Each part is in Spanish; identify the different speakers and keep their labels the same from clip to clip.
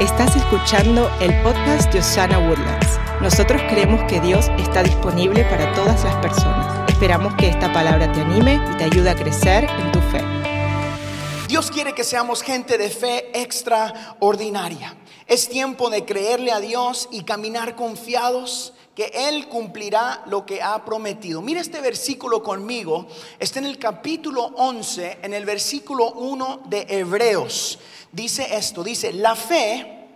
Speaker 1: Estás escuchando el podcast de Osana Woodlands. Nosotros creemos que Dios está disponible para todas las personas. Esperamos que esta palabra te anime y te ayude a crecer en tu fe.
Speaker 2: Dios quiere que seamos gente de fe extraordinaria. Es tiempo de creerle a Dios y caminar confiados que Él cumplirá lo que ha prometido. Mira este versículo conmigo. Está en el capítulo 11, en el versículo 1 de Hebreos dice esto, dice, la fe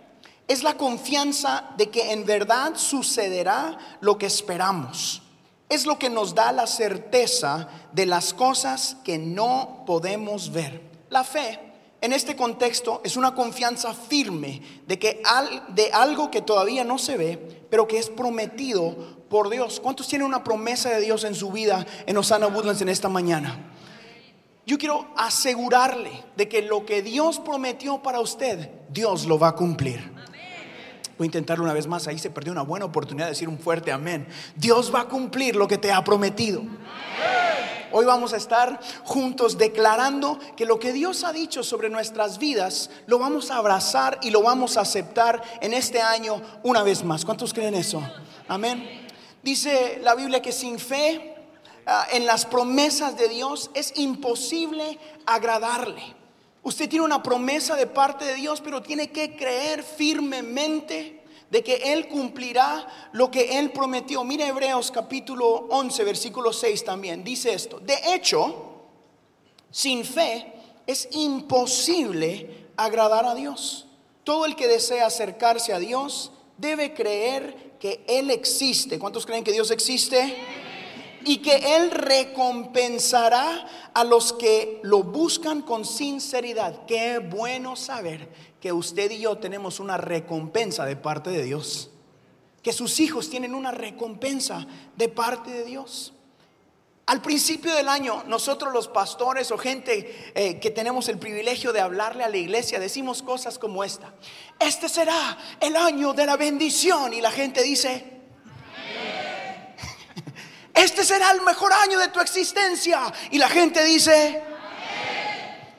Speaker 2: es la confianza de que en verdad sucederá lo que esperamos. Es lo que nos da la certeza de las cosas que no podemos ver. La fe, en este contexto, es una confianza firme de que de algo que todavía no se ve, pero que es prometido por Dios. ¿Cuántos tienen una promesa de Dios en su vida en Osana Woodlands en esta mañana? Yo quiero asegurarle de que lo que Dios prometió para usted, Dios lo va a cumplir. Voy a intentarlo una vez más, ahí se perdió una buena oportunidad de decir un fuerte amén. Dios va a cumplir lo que te ha prometido. Hoy vamos a estar juntos declarando que lo que Dios ha dicho sobre nuestras vidas lo vamos a abrazar y lo vamos a aceptar en este año una vez más. ¿Cuántos creen eso? Amén. Dice la Biblia que sin fe Ah, en las promesas de Dios es imposible agradarle. Usted tiene una promesa de parte de Dios, pero tiene que creer firmemente de que Él cumplirá lo que Él prometió. Mire Hebreos capítulo 11, versículo 6 también. Dice esto. De hecho, sin fe es imposible agradar a Dios. Todo el que desea acercarse a Dios debe creer que Él existe. ¿Cuántos creen que Dios existe? y que Él recompensará a los que lo buscan con sinceridad. Qué bueno saber que usted y yo tenemos una recompensa de parte de Dios. Que sus hijos tienen una recompensa de parte de Dios. Al principio del año, nosotros los pastores o gente eh, que tenemos el privilegio de hablarle a la iglesia, decimos cosas como esta. Este será el año de la bendición. Y la gente dice, este será el mejor año de tu existencia. Y la gente dice,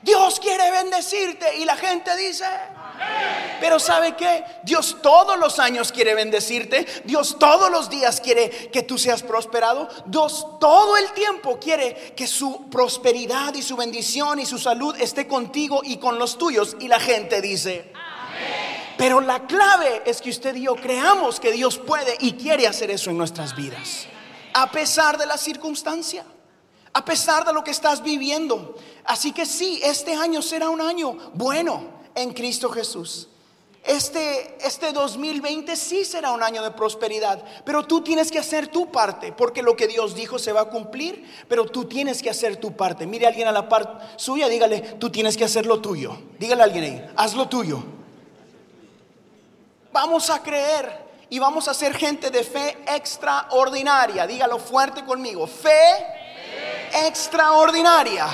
Speaker 2: Dios quiere bendecirte. Y la gente dice, pero ¿sabe qué? Dios todos los años quiere bendecirte. Dios todos los días quiere que tú seas prosperado. Dios todo el tiempo quiere que su prosperidad y su bendición y su salud esté contigo y con los tuyos. Y la gente dice, pero la clave es que usted y yo creamos que Dios puede y quiere hacer eso en nuestras vidas a pesar de la circunstancia, a pesar de lo que estás viviendo. Así que sí, este año será un año bueno en Cristo Jesús. Este, este 2020 sí será un año de prosperidad, pero tú tienes que hacer tu parte, porque lo que Dios dijo se va a cumplir, pero tú tienes que hacer tu parte. Mire a alguien a la par suya, dígale, tú tienes que hacer lo tuyo. Dígale a alguien ahí, haz lo tuyo. Vamos a creer y vamos a ser gente de fe extraordinaria. Dígalo fuerte conmigo. Fe, extraordinaria.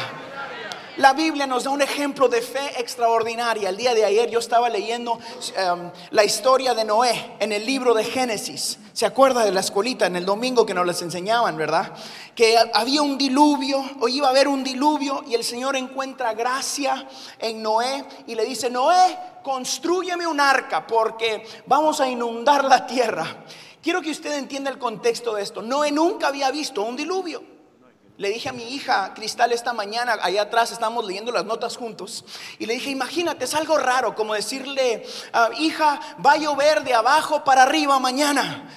Speaker 2: La Biblia nos da un ejemplo de fe extraordinaria. El día de ayer yo estaba leyendo um, la historia de Noé en el libro de Génesis. ¿Se acuerda de la escuelita en el domingo que nos les enseñaban, verdad? Que había un diluvio o iba a haber un diluvio y el Señor encuentra gracia en Noé y le dice, Noé, construyeme un arca porque vamos a inundar la tierra. Quiero que usted entienda el contexto de esto. Noé nunca había visto un diluvio. Le dije a mi hija Cristal esta mañana, allá atrás estamos leyendo las notas juntos, y le dije, imagínate, es algo raro como decirle, ah, hija, va a llover de abajo para arriba mañana.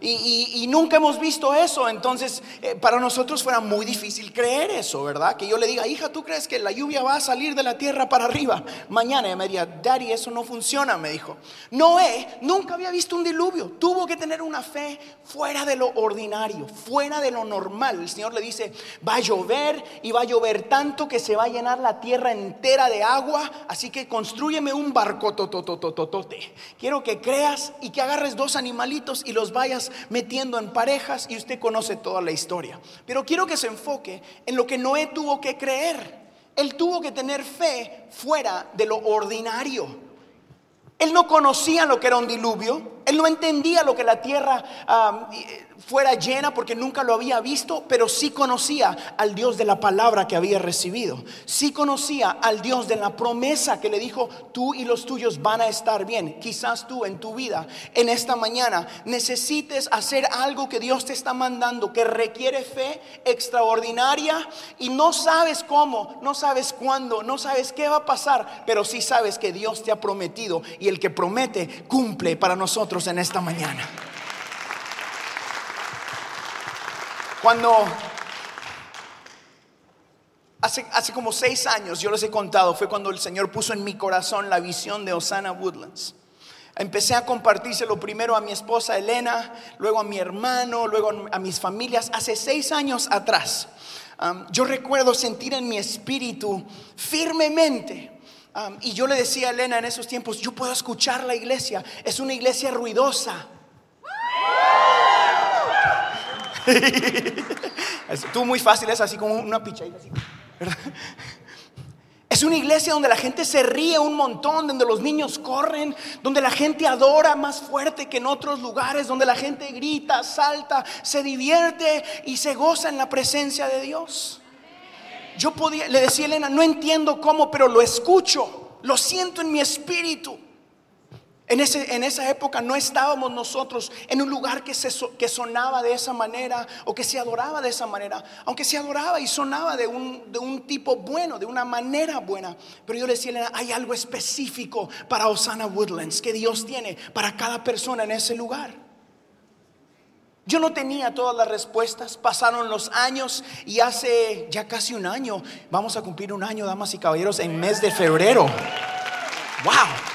Speaker 2: y, nunca hemos visto eso, entonces eh, para nosotros fuera muy difícil creer eso, ¿verdad? Que yo le diga, hija, ¿tú crees que la lluvia va a salir de la tierra para arriba mañana? Y me diría, Daddy, eso no funciona, me dijo. Noé nunca había visto un diluvio, tuvo que tener una fe fuera de lo ordinario, fuera de lo normal. El Señor le dice, dice, va a llover y va a llover tanto que se va a llenar la tierra entera de agua, así que construyeme un barco tototototote. Quiero que creas y que agarres dos animalitos y los vayas metiendo en parejas y usted conoce toda la historia. Pero quiero que se enfoque en lo que Noé tuvo que creer. Él tuvo que tener fe fuera de lo ordinario. Él no conocía lo que era un diluvio. Él no entendía lo que la tierra ah, fuera llena porque nunca lo había visto, pero sí conocía al Dios de la palabra que había recibido. Sí conocía al Dios de la promesa que le dijo, tú y los tuyos van a estar bien. Quizás tú en tu vida, en esta mañana, necesites hacer algo que Dios te está mandando, que requiere fe extraordinaria y no sabes cómo, no sabes cuándo, no sabes qué va a pasar, pero sí sabes que Dios te ha prometido y el que promete cumple para nosotros en esta mañana. Cuando hace, hace como seis años, yo les he contado, fue cuando el Señor puso en mi corazón la visión de Osana Woodlands. Empecé a compartírselo primero a mi esposa Elena, luego a mi hermano, luego a mis familias, hace seis años atrás. Yo recuerdo sentir en mi espíritu firmemente y yo le decía a Elena en esos tiempos, yo puedo escuchar la iglesia, es una iglesia ruidosa. Tú muy fácil, es así como una pichadita así. Es una iglesia donde la gente se ríe un montón, donde los niños corren, donde la gente adora más fuerte que en otros lugares, donde la gente grita, salta, se divierte y se goza en la presencia de Dios. Yo podía, le decía a Elena, no entiendo cómo, pero lo escucho, lo siento en mi espíritu. En, ese, en, esa época no estábamos nosotros en un lugar que, se, que sonaba de esa manera o que se adoraba de esa manera, aunque se adoraba y sonaba de un, de un tipo bueno, de una manera buena. Pero yo le decía, hay algo específico para Osana Woodlands que Dios tiene para cada persona en ese lugar. Yo no tenía todas las respuestas, pasaron los años y hace ya casi un año, vamos a cumplir un año, damas y caballeros, en mes de febrero. ¡Wow!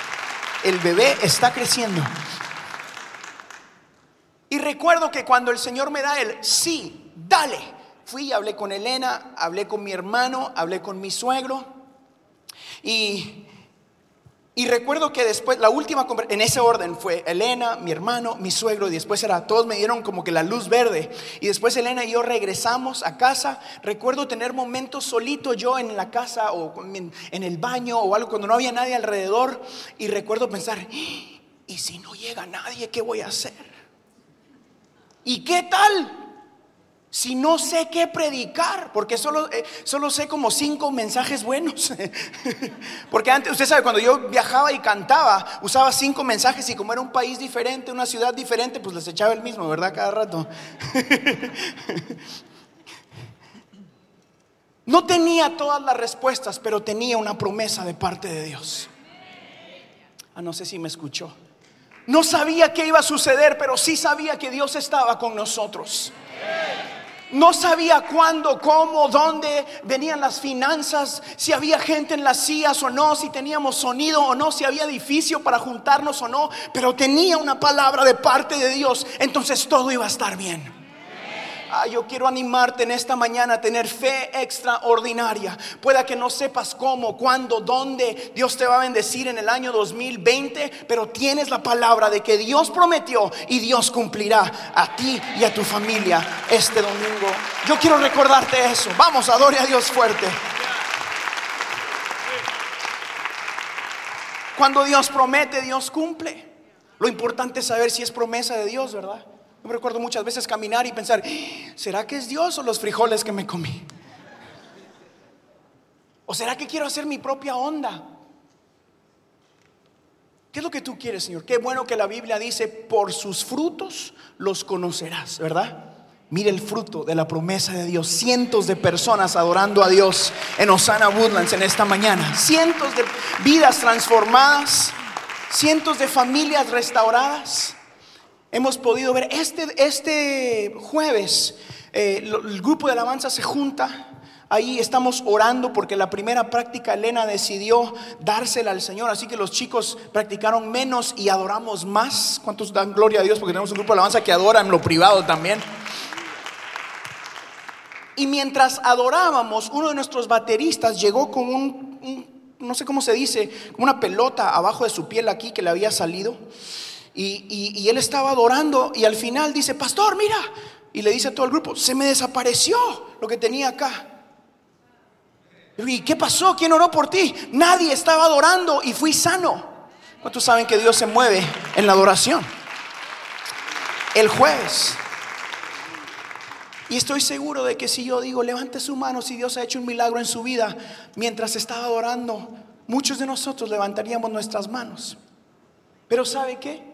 Speaker 2: el bebé está creciendo. Y recuerdo que cuando el Señor me da el sí, dale, fui y hablé con Elena, hablé con mi hermano, hablé con mi suegro. Y y recuerdo que después, la última, en ese orden fue Elena, mi hermano, mi suegro, y después era, todos me dieron como que la luz verde. Y después Elena y yo regresamos a casa. Recuerdo tener momentos solito yo en la casa o en el baño o algo, cuando no había nadie alrededor. Y recuerdo pensar, ¿y si no llega nadie, qué voy a hacer? ¿Y qué tal? Si no sé qué predicar? Porque solo, eh, solo sé como cinco mensajes buenos. porque antes, usted sabe, cuando yo viajaba y cantaba, usaba cinco mensajes y como era un país diferente, una ciudad diferente, pues les echaba el mismo, ¿verdad? Cada rato. no tenía todas las respuestas, pero tenía una promesa de parte de Dios. Ah, no sé si me escuchó. No sabía qué iba a suceder, pero sí sabía que Dios estaba con nosotros. No sabía cuándo, cómo, dónde venían las finanzas, si había gente en las sillas o no, si teníamos sonido o no, si había edificio para juntarnos o no, pero tenía una palabra de parte de Dios, entonces todo iba a estar bien. Ah, yo quiero animarte en esta mañana a tener fe extraordinaria. Pueda que no sepas cómo, cuándo, dónde Dios te va a bendecir en el año 2020, pero tienes la palabra de que Dios prometió y Dios cumplirá a ti y a tu familia este domingo. Yo quiero recordarte eso. Vamos, adore a Dios fuerte. Cuando Dios promete, Dios cumple. Lo importante es saber si es promesa de Dios, ¿verdad? Yo me recuerdo muchas veces caminar y pensar, ¿será que es Dios o los frijoles que me comí? ¿O será que quiero hacer mi propia onda? ¿Qué es lo que tú quieres, Señor? Qué bueno que la Biblia dice, por sus frutos los conocerás, ¿verdad? Mire el fruto de la promesa de Dios. Cientos de personas adorando a Dios en Osana Woodlands en esta mañana. Cientos de vidas transformadas. Cientos de familias restauradas hemos podido ver. Este, este jueves eh, el grupo de alabanza se junta. Ahí estamos orando porque la primera práctica Elena decidió dársela al Señor. Así que los chicos practicaron menos y adoramos más. ¿Cuántos dan gloria a Dios? Porque tenemos un grupo de alabanza que adora en lo privado también. Y mientras adorábamos, uno de nuestros bateristas llegó con un, no sé cómo se dice, una pelota abajo de su piel aquí que le había salido. Y, él estaba adorando y al final dice, pastor, mira. Y le dice a todo el grupo, se me desapareció lo que tenía acá. ¿Y qué pasó? ¿Quién oró por ti? Nadie estaba adorando y fui sano. ¿Cuántos saben que Dios se mueve en la adoración? el jueves. Y estoy seguro de que si yo digo, levante su mano si Dios ha hecho un milagro en su vida mientras estaba adorando, muchos de nosotros levantaríamos nuestras manos. Pero ¿sabe qué?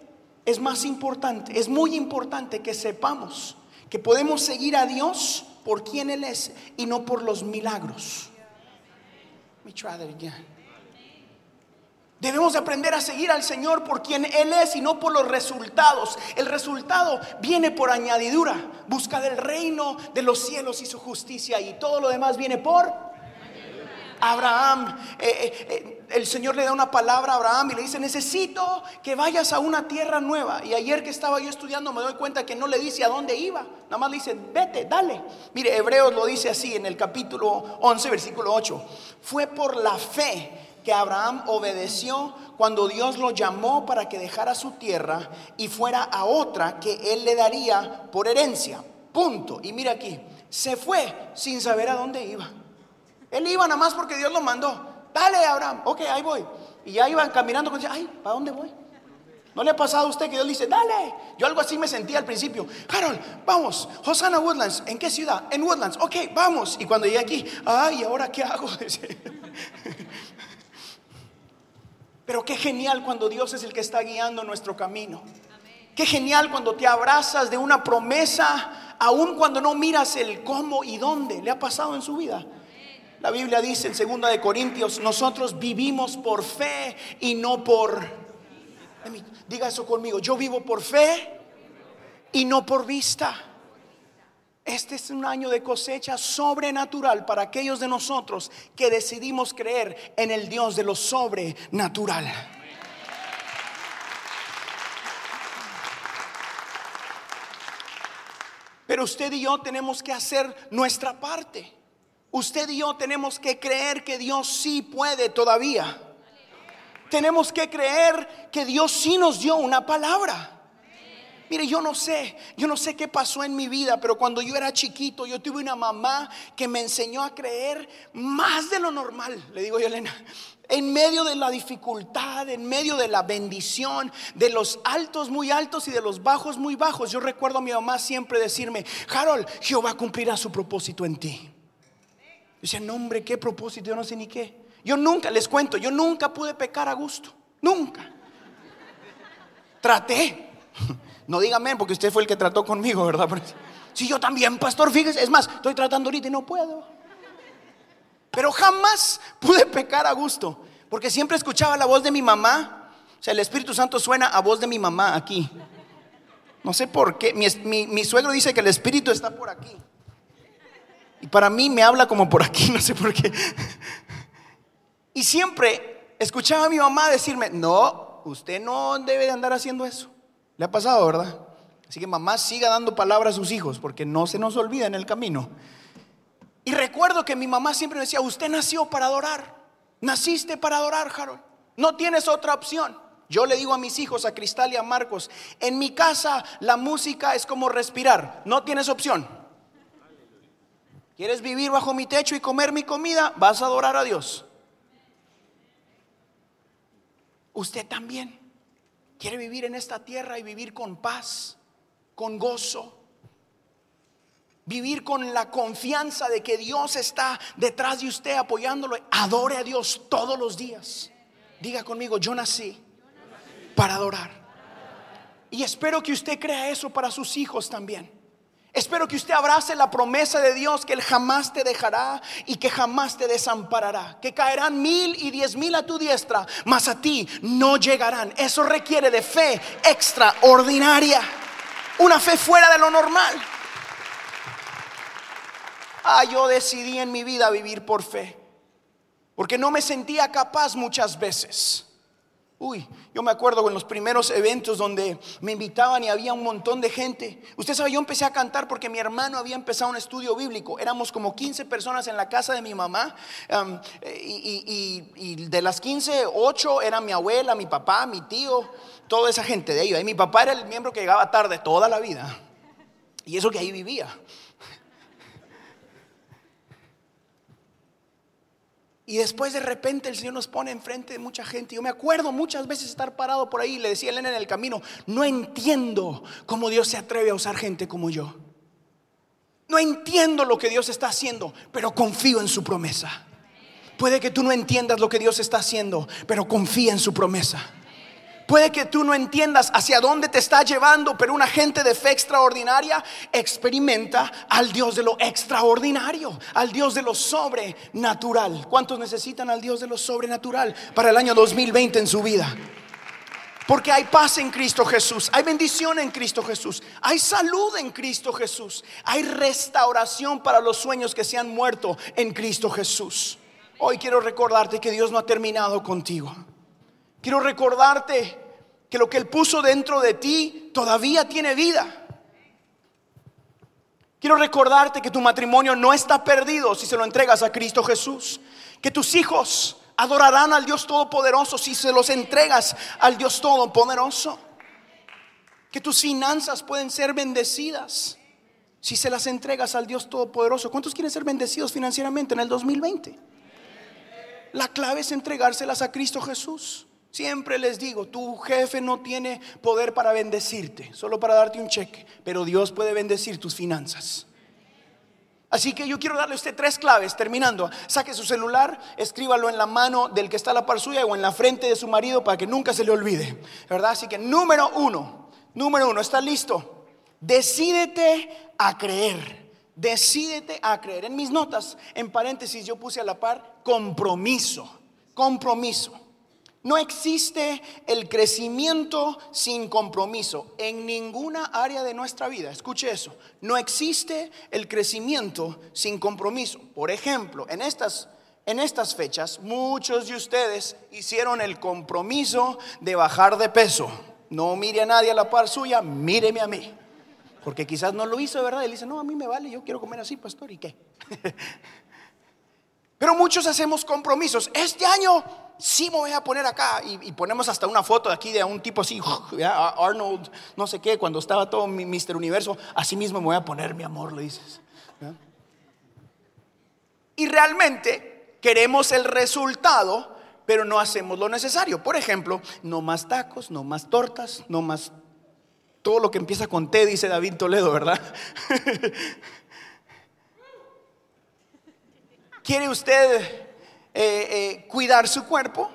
Speaker 2: Es más importante, es muy importante que sepamos que podemos seguir a Dios por quien Él es y no por los milagros. Me try. Debemos aprender a seguir al Señor por quien Él es y no por los resultados. El resultado viene por añadidura. Busca del reino de los cielos y su justicia y todo lo demás viene por Abraham. Eh, eh, eh, el Señor le da una palabra a Abraham y le dice, necesito que vayas a una tierra nueva. Y ayer que estaba yo estudiando me doy cuenta que no le dice a dónde iba. Nada más le dice, vete, dale. Mire, Hebreos lo dice así en el capítulo 11, versículo 8. Fue por la fe que Abraham obedeció cuando Dios lo llamó para que dejara su tierra y fuera a otra que él le daría por herencia. Punto. Y mira aquí, se fue sin saber a dónde iba. Él iba nada más porque Dios lo mandó. Dale, Abraham. Ok, ahí voy. Y ya iban caminando con ay, ¿para dónde voy? ¿No le ha pasado a usted que Dios dice, dale? Yo algo así me sentía al principio. Harold, vamos. Hosanna Woodlands. ¿En qué ciudad? En Woodlands. Ok, vamos. Y cuando llegué aquí, ay, ¿ahora qué hago? Pero qué genial cuando Dios es el que está guiando nuestro camino. Qué genial cuando te abrazas de una promesa, aun cuando no miras el cómo y dónde. ¿Le ha pasado en su vida? La Biblia dice en 2 de Corintios, nosotros vivimos por fe y no por Diga eso conmigo, yo vivo por fe y no por vista. Este es un año de cosecha sobrenatural para aquellos de nosotros que decidimos creer en el Dios de lo sobrenatural. Pero usted y yo tenemos que hacer nuestra parte. Usted y yo tenemos que creer que Dios sí puede todavía. Tenemos que creer que Dios sí nos dio una palabra. Mire, yo no sé, yo no sé qué pasó en mi vida, pero cuando yo era chiquito, yo tuve una mamá que me enseñó a creer más de lo normal, le digo yo, Elena, en medio de la dificultad, en medio de la bendición, de los altos muy altos y de los bajos muy bajos. Yo recuerdo a mi mamá siempre decirme, Harold, Jehová cumplirá su propósito en ti. Decía, no hombre, ¿qué propósito? Yo no sé ni qué. Yo nunca, les cuento, yo nunca pude pecar a gusto, nunca. Traté. No dígame porque usted fue el que trató conmigo, ¿verdad? Si yo también, pastor, fíjese, es más, estoy tratando ahorita y no puedo. Pero jamás pude pecar a gusto, porque siempre escuchaba la voz de mi mamá. O sea, el Espíritu Santo suena a voz de mi mamá aquí. No sé por qué. Mi suegro dice que el Espíritu está por aquí. Y para mí me habla como por aquí, no sé por qué. Y siempre escuchaba a mi mamá decirme, no, usted no debe de andar haciendo eso. Le ha pasado, ¿verdad? Así que mamá siga dando palabras a sus hijos porque no se nos olvida en el camino. Y recuerdo que mi mamá siempre me decía, usted nació para adorar. Naciste para adorar, Harold. No tienes otra opción. Yo le digo a mis hijos, a Cristal y a Marcos, en mi casa la música es como respirar. No tienes opción. ¿Quieres vivir bajo mi techo y comer mi comida? Vas a adorar a Dios. Usted también quiere vivir en esta tierra y vivir con paz, con gozo, vivir con la confianza de que Dios está detrás de usted apoyándolo, adore a Dios todos los días. Diga conmigo, yo nací para adorar. Y espero que usted crea eso para sus hijos también. Espero que usted abrace la promesa de Dios que Él jamás te dejará y que jamás te desamparará. Que caerán mil y diez mil a tu diestra, mas a ti no llegarán. Eso requiere de fe extraordinaria. Una fe fuera de lo normal. Ah, yo decidí en mi vida vivir por fe. Porque no me sentía capaz muchas veces. Uy, yo me acuerdo en los primeros eventos donde me invitaban y había un montón de gente. Usted sabe, yo empecé a cantar porque mi hermano había empezado un estudio bíblico. Éramos como 15 personas en la casa de mi mamá. y, de las 15, 8 eran mi abuela, mi papá, mi tío, toda esa gente de ahí. Y mi papá era el miembro que llegaba tarde toda la vida. Y eso que ahí vivía. Y después de repente el Señor nos pone enfrente de mucha gente. Yo me acuerdo muchas veces estar parado por ahí y le decía a Elena en el camino, no entiendo cómo Dios se atreve a usar gente como yo. No entiendo lo que Dios está haciendo, pero confío en su promesa. Puede que tú no entiendas lo que Dios está haciendo, pero confía en su promesa. Puede que tú no entiendas hacia dónde te está llevando, pero una gente de fe extraordinaria experimenta al Dios de lo extraordinario, al Dios de lo sobrenatural. ¿Cuántos necesitan al Dios de lo sobrenatural para el año 2020 en su vida? Porque hay paz en Cristo Jesús, hay bendición en Cristo Jesús, hay salud en Cristo Jesús, hay restauración para los sueños que se han muerto en Cristo Jesús. Hoy quiero recordarte que Dios no ha terminado contigo. Quiero recordarte que lo que Él puso dentro de ti todavía tiene vida. Quiero recordarte que tu matrimonio no está perdido si se lo entregas a Cristo Jesús. Que tus hijos adorarán al Dios Todopoderoso si se los entregas al Dios Todopoderoso. Que tus finanzas pueden ser bendecidas si se las entregas al Dios Todopoderoso. ¿Cuántos quieren ser bendecidos financieramente en el 2020? La clave es entregárselas a Cristo Jesús. Siempre les digo, tu jefe no tiene poder para bendecirte, solo para darte un cheque, pero Dios puede bendecir tus finanzas. Así que yo quiero darle a usted tres claves, terminando. Saque su celular, escríbalo en la mano del que está a la par suya o en la frente de su marido para que nunca se le olvide. ¿Verdad? Así que número uno, número uno, ¿está listo? Decídete a creer. Decídete a creer. En mis notas, en paréntesis, yo puse a la par compromiso. Compromiso. No existe el crecimiento sin compromiso en ninguna área de nuestra vida. Escuche eso. No existe el crecimiento sin compromiso. Por ejemplo, en estas, en estas fechas, muchos de ustedes hicieron el compromiso de bajar de peso. No mire a nadie a la par suya, míreme a mí. Porque quizás no lo hizo, ¿verdad? Él dice, no, a mí me vale, yo quiero comer así, pastor, ¿y qué? Pero muchos hacemos compromisos. Este año sí me voy a poner acá. Y, ponemos hasta una foto de aquí de un tipo así, Arnold, no sé qué, cuando estaba todo mi Mister Universo. Así mismo me voy a poner, mi amor, le dices. Y realmente queremos el resultado, pero no hacemos lo necesario. Por ejemplo, no más tacos, no más tortas, no más todo lo que empieza con T, dice David Toledo, ¿verdad? ¿Quiere usted eh, eh, cuidar su cuerpo?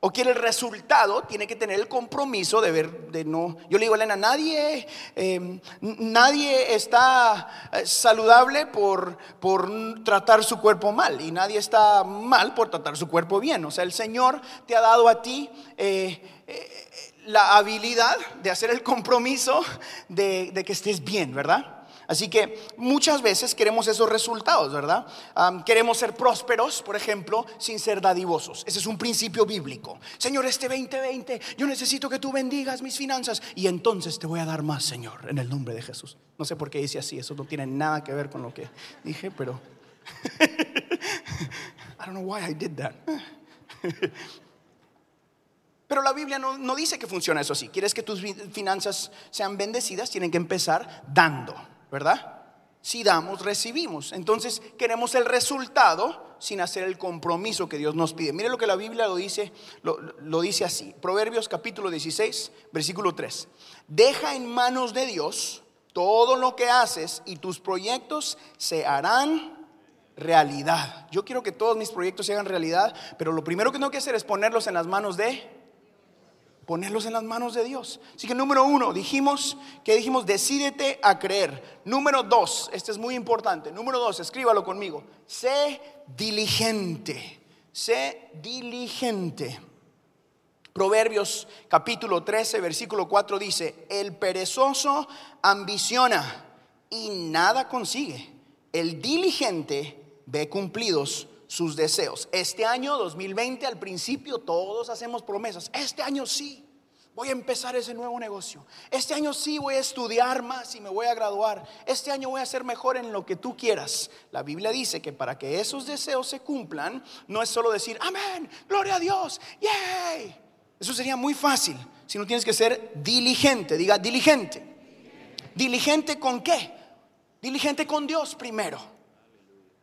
Speaker 2: ¿O quiere el resultado? Tiene que tener el compromiso de ver, de no. Yo le digo, Elena, nadie, em, nadie está eh, saludable por, por tratar su cuerpo mal y nadie está mal por tratar su cuerpo bien. O sea, el Señor te ha dado a ti la habilidad de hacer el compromiso de que estés bien, ¿verdad? Así que muchas veces queremos esos resultados, ¿verdad? queremos ser prósperos, por ejemplo, sin ser dadivosos. Ese es un principio bíblico. Señor, este 2020, yo necesito que tú bendigas mis finanzas y entonces te voy a dar más, Señor, en el nombre de Jesús. No sé por qué dice así, eso no tiene nada que ver con lo que dije, pero... I don't know why I did that. Pero la Biblia no, dice que funciona eso así. Quieres que tus finanzas sean bendecidas, tienen que empezar dando. ¿Verdad? Si damos, recibimos. Entonces queremos el resultado sin hacer el compromiso que Dios nos pide. Mire lo que la Biblia lo dice, lo, dice así. Proverbios capítulo 16, versículo 3. Deja en manos de Dios todo lo que haces y tus proyectos se harán realidad. Yo quiero que todos mis proyectos se hagan realidad, pero lo primero que tengo que hacer es ponerlos en las manos de ponerlos en las manos de Dios. Así que número uno, dijimos que dijimos, decídete a creer. Número dos, este es muy importante. Número dos, escríbalo conmigo. Sé diligente. Sé diligente. Proverbios capítulo 13, versículo 4 dice, el perezoso ambiciona y nada consigue. El diligente ve cumplidos sus deseos. Este año 2020 al principio todos hacemos promesas. Este año sí, voy a empezar ese nuevo negocio. Este año sí voy a estudiar más y me voy a graduar. Este año voy a ser mejor en lo que tú quieras. La Biblia dice que para que esos deseos se cumplan, no es solo decir, amén, gloria a Dios, yay. Eso sería muy fácil, si no tienes que ser diligente, diga diligente. ¿Diligente con qué? Diligente con Dios primero.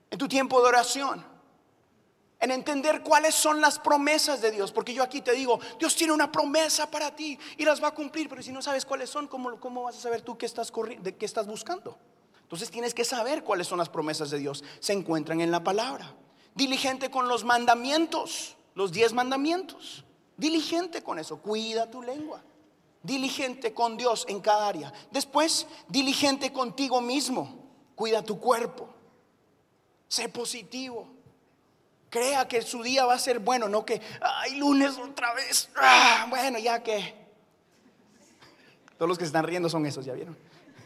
Speaker 2: En tu tiempo de oración en entender cuáles son las promesas de Dios. Porque yo aquí te digo, Dios tiene una promesa para ti y las va a cumplir. Pero si no sabes cuáles son, ¿cómo, cómo vas a saber tú qué estás, qué estás buscando? Entonces tienes que saber cuáles son las promesas de Dios. Se encuentran en la palabra. Diligente con los mandamientos, los diez mandamientos. Diligente con eso. Cuida tu lengua. Diligente con Dios en cada área. Después, diligente contigo mismo. Cuida tu cuerpo. Sé positivo Crea que su día va a ser bueno, no que, ay, lunes otra vez. Ah, bueno, ya que. Todos los que se están riendo son esos, ¿ya vieron?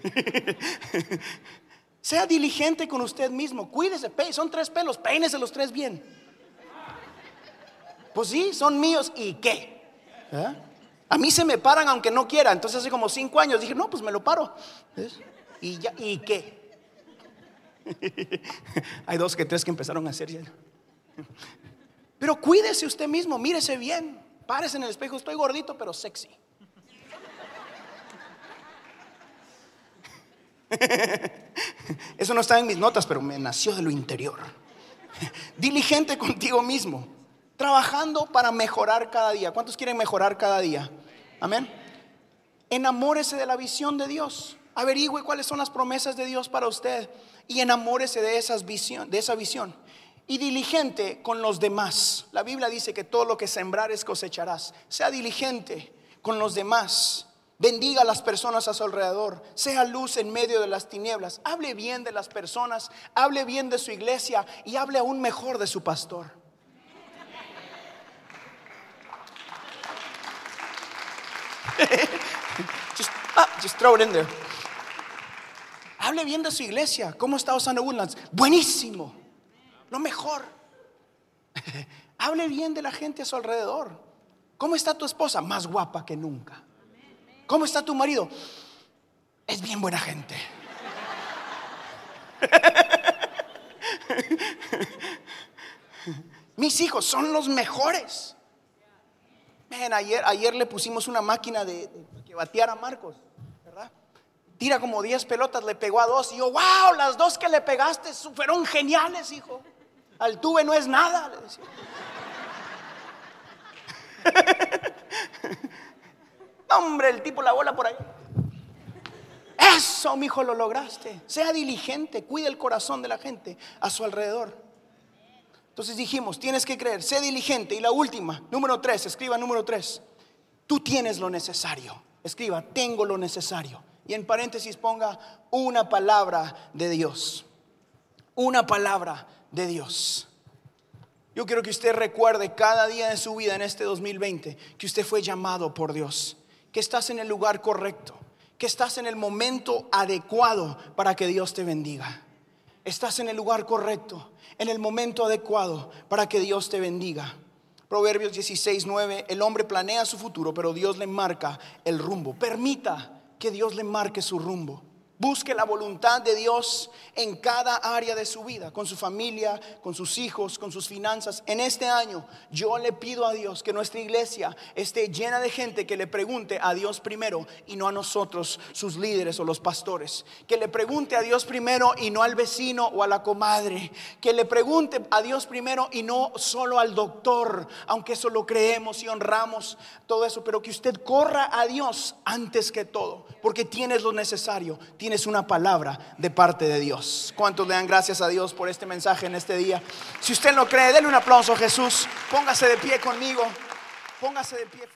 Speaker 2: sea diligente con usted mismo, cuídese, son tres pelos, peínese los tres bien. Pues sí, son míos, ¿y qué? ¿Ah? A mí se me paran aunque no quiera, entonces hace como cinco años dije, no, pues me lo paro. ¿Y, ya, ¿Y qué? Hay dos que tres que empezaron a hacer. ¿ya? Pero cuídese usted mismo, mírese bien, párese en el espejo, estoy gordito pero sexy. Eso no está en mis notas, pero me nació de lo interior. Diligente contigo mismo, trabajando para mejorar cada día. ¿Cuántos quieren mejorar cada día? Amén. Enamórese de la visión de Dios. Averigüe cuáles son las promesas de Dios para usted y enamórese de, esas visión, de esa visión y diligente con los demás. La Biblia dice que todo lo que sembrares cosecharás. Sea diligente con los demás. Bendiga a las personas a su alrededor. Sea luz en medio de las tinieblas. Hable bien de las personas. Hable bien de su iglesia y hable aún mejor de su pastor. just, ah, just throw it in there. Hable bien de su iglesia. ¿Cómo está Osana Woodlands? Buenísimo lo mejor. Hable bien de la gente a su alrededor. ¿Cómo está tu esposa? Más guapa que nunca. ¿Cómo está tu marido? Es bien buena gente. Mis hijos son los mejores. ayer, ayer le pusimos una máquina de, que bateara a Marcos, ¿verdad? Tira como 10 pelotas, le pegó a dos y yo, wow, las dos que le pegaste fueron geniales, hijo. Altuve no es nada, le decía. Hombre, el tipo la bola por ahí. Eso, mi hijo, lo lograste. Sea diligente, cuide el corazón de la gente a su alrededor. Entonces dijimos, tienes que creer, sé diligente. Y la última, número tres, escriba número tres. Tú tienes lo necesario. Escriba, tengo lo necesario. Y en paréntesis ponga una palabra de Dios. Una palabra de Dios. Yo quiero que usted recuerde cada día de su vida en este 2020 que usted fue llamado por Dios, que estás en el lugar correcto, que estás en el momento adecuado para que Dios te bendiga. Estás en el lugar correcto, en el momento adecuado para que Dios te bendiga. Proverbios 16, 9, el hombre planea su futuro, pero Dios le marca el rumbo. Permita que Dios le marque su rumbo. Busque la voluntad de Dios en cada área de su vida, con su familia, con sus hijos, con sus finanzas. En este año yo le pido a Dios que nuestra iglesia esté llena de gente que le pregunte a Dios primero y no a nosotros, sus líderes o los pastores. Que le pregunte a Dios primero y no al vecino o a la comadre. Que le pregunte a Dios primero y no solo al doctor, aunque eso lo creemos y honramos todo eso, pero que usted corra a Dios antes que todo, porque tienes lo necesario tienes una palabra de parte de Dios. ¿Cuántos le dan gracias a Dios por este mensaje en este día? Si usted no cree, denle un aplauso a Jesús. Póngase de pie conmigo. Póngase de pie fuerte.